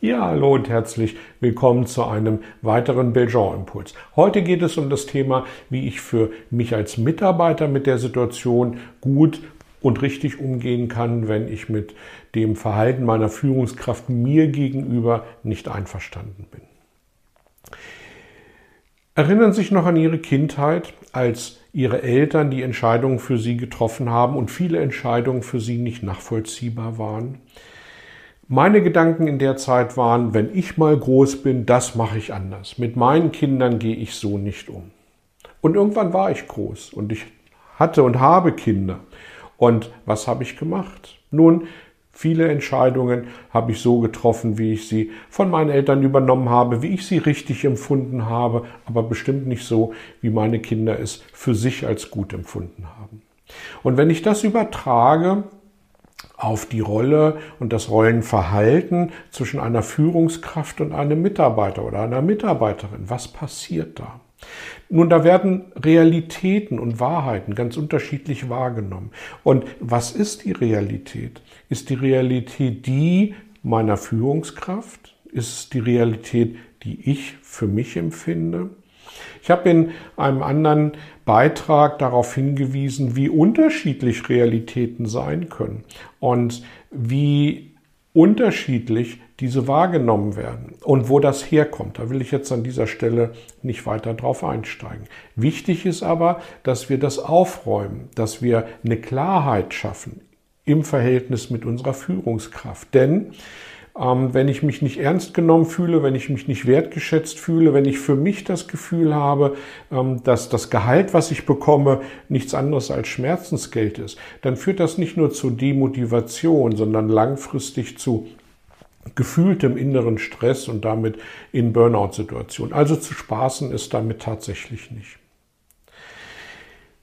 Ja, hallo und herzlich willkommen zu einem weiteren Belgian-Impuls. Heute geht es um das Thema, wie ich für mich als Mitarbeiter mit der Situation gut und richtig umgehen kann, wenn ich mit dem Verhalten meiner Führungskraft mir gegenüber nicht einverstanden bin. Erinnern Sie sich noch an Ihre Kindheit, als Ihre Eltern die Entscheidungen für Sie getroffen haben und viele Entscheidungen für Sie nicht nachvollziehbar waren? Meine Gedanken in der Zeit waren, wenn ich mal groß bin, das mache ich anders. Mit meinen Kindern gehe ich so nicht um. Und irgendwann war ich groß und ich hatte und habe Kinder. Und was habe ich gemacht? Nun, viele Entscheidungen habe ich so getroffen, wie ich sie von meinen Eltern übernommen habe, wie ich sie richtig empfunden habe, aber bestimmt nicht so, wie meine Kinder es für sich als gut empfunden haben. Und wenn ich das übertrage auf die Rolle und das Rollenverhalten zwischen einer Führungskraft und einem Mitarbeiter oder einer Mitarbeiterin. Was passiert da? Nun, da werden Realitäten und Wahrheiten ganz unterschiedlich wahrgenommen. Und was ist die Realität? Ist die Realität die meiner Führungskraft? Ist die Realität, die ich für mich empfinde? Ich habe in einem anderen Beitrag darauf hingewiesen, wie unterschiedlich Realitäten sein können und wie unterschiedlich diese wahrgenommen werden und wo das herkommt. Da will ich jetzt an dieser Stelle nicht weiter drauf einsteigen. Wichtig ist aber, dass wir das aufräumen, dass wir eine Klarheit schaffen im Verhältnis mit unserer Führungskraft. Denn ähm, wenn ich mich nicht ernst genommen fühle, wenn ich mich nicht wertgeschätzt fühle, wenn ich für mich das Gefühl habe, ähm, dass das Gehalt, was ich bekomme, nichts anderes als Schmerzensgeld ist, dann führt das nicht nur zu Demotivation, sondern langfristig zu gefühltem inneren Stress und damit in Burnout-Situationen. Also zu spaßen ist damit tatsächlich nicht.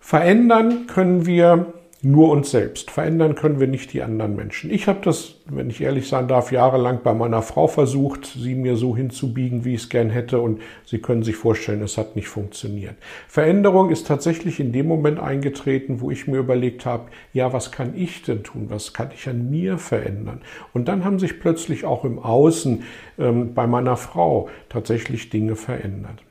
Verändern können wir nur uns selbst. Verändern können wir nicht die anderen Menschen. Ich habe das, wenn ich ehrlich sein darf, jahrelang bei meiner Frau versucht, sie mir so hinzubiegen, wie ich es gern hätte. Und Sie können sich vorstellen, es hat nicht funktioniert. Veränderung ist tatsächlich in dem Moment eingetreten, wo ich mir überlegt habe, ja, was kann ich denn tun? Was kann ich an mir verändern? Und dann haben sich plötzlich auch im Außen ähm, bei meiner Frau tatsächlich Dinge verändert.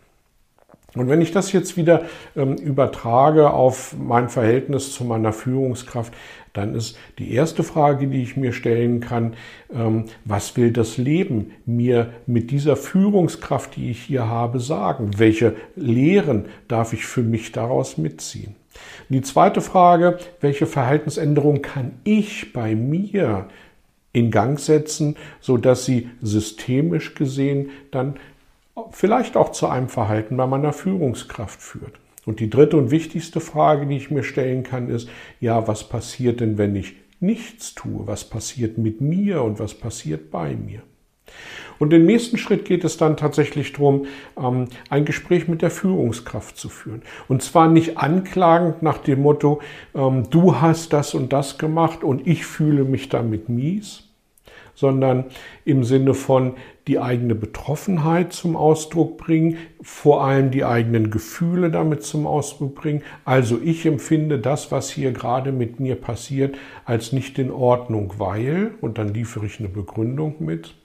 Und wenn ich das jetzt wieder ähm, übertrage auf mein Verhältnis zu meiner Führungskraft, dann ist die erste Frage, die ich mir stellen kann, ähm, was will das Leben mir mit dieser Führungskraft, die ich hier habe, sagen? Welche Lehren darf ich für mich daraus mitziehen? Die zweite Frage, welche Verhaltensänderung kann ich bei mir in Gang setzen, so dass sie systemisch gesehen dann vielleicht auch zu einem Verhalten bei meiner Führungskraft führt. Und die dritte und wichtigste Frage, die ich mir stellen kann, ist, ja, was passiert denn, wenn ich nichts tue? Was passiert mit mir und was passiert bei mir? Und im nächsten Schritt geht es dann tatsächlich darum, ähm, ein Gespräch mit der Führungskraft zu führen. Und zwar nicht anklagend nach dem Motto, ähm, du hast das und das gemacht und ich fühle mich damit mies, sondern im Sinne von die eigene Betroffenheit zum Ausdruck bringen, vor allem die eigenen Gefühle damit zum Ausdruck bringen. Also ich empfinde das, was hier gerade mit mir passiert, als nicht in Ordnung, weil, und dann liefere ich eine Begründung mit,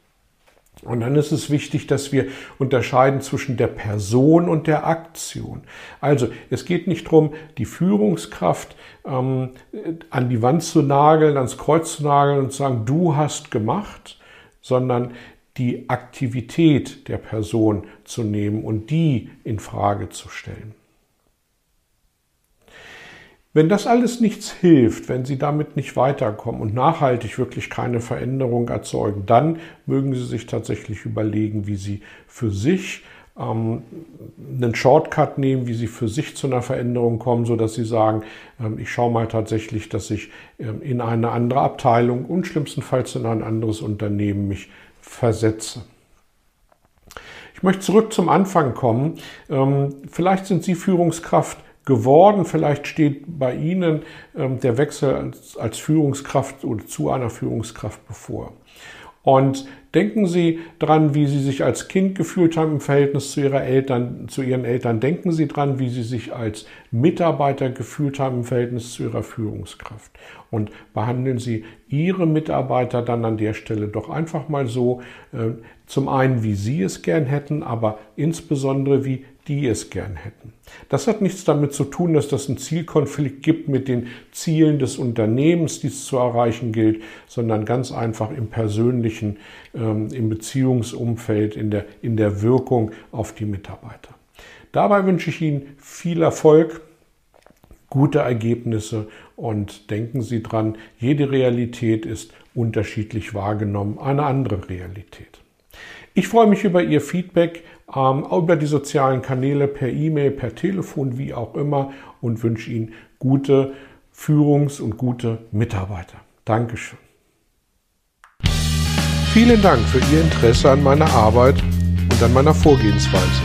und dann ist es wichtig, dass wir unterscheiden zwischen der Person und der Aktion. Also es geht nicht darum, die Führungskraft ähm, an die Wand zu nageln, ans Kreuz zu nageln und zu sagen, du hast gemacht, sondern die Aktivität der Person zu nehmen und die in Frage zu stellen. Wenn das alles nichts hilft, wenn Sie damit nicht weiterkommen und nachhaltig wirklich keine Veränderung erzeugen, dann mögen Sie sich tatsächlich überlegen, wie Sie für sich ähm, einen Shortcut nehmen, wie Sie für sich zu einer Veränderung kommen, so dass Sie sagen, ähm, ich schaue mal tatsächlich, dass ich ähm, in eine andere Abteilung und schlimmstenfalls in ein anderes Unternehmen mich versetze. Ich möchte zurück zum Anfang kommen. Ähm, vielleicht sind Sie Führungskraft geworden, vielleicht steht bei Ihnen ähm, der Wechsel als, als Führungskraft oder zu einer Führungskraft bevor. Und denken Sie dran, wie Sie sich als Kind gefühlt haben im Verhältnis zu, Ihrer Eltern, zu Ihren Eltern. Denken Sie dran, wie Sie sich als Mitarbeiter gefühlt haben im Verhältnis zu Ihrer Führungskraft. Und behandeln Sie Ihre Mitarbeiter dann an der Stelle doch einfach mal so, äh, zum einen, wie Sie es gern hätten, aber insbesondere, wie die es gern hätten. Das hat nichts damit zu tun, dass das einen Zielkonflikt gibt mit den Zielen des Unternehmens, die es zu erreichen gilt, sondern ganz einfach im persönlichen, ähm, im Beziehungsumfeld, in der, in der Wirkung auf die Mitarbeiter. Dabei wünsche ich Ihnen viel Erfolg, gute Ergebnisse und denken Sie dran, jede Realität ist unterschiedlich wahrgenommen, eine andere Realität. Ich freue mich über Ihr Feedback ähm, über die sozialen Kanäle per E-Mail, per Telefon, wie auch immer und wünsche Ihnen gute Führungs- und gute Mitarbeiter. Dankeschön. Vielen Dank für Ihr Interesse an meiner Arbeit und an meiner Vorgehensweise.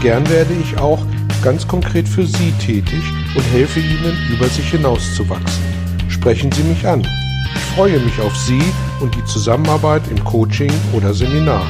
Gern werde ich auch ganz konkret für Sie tätig und helfe Ihnen, über sich hinauszuwachsen. Sprechen Sie mich an. Ich freue mich auf Sie und die Zusammenarbeit im Coaching oder Seminar.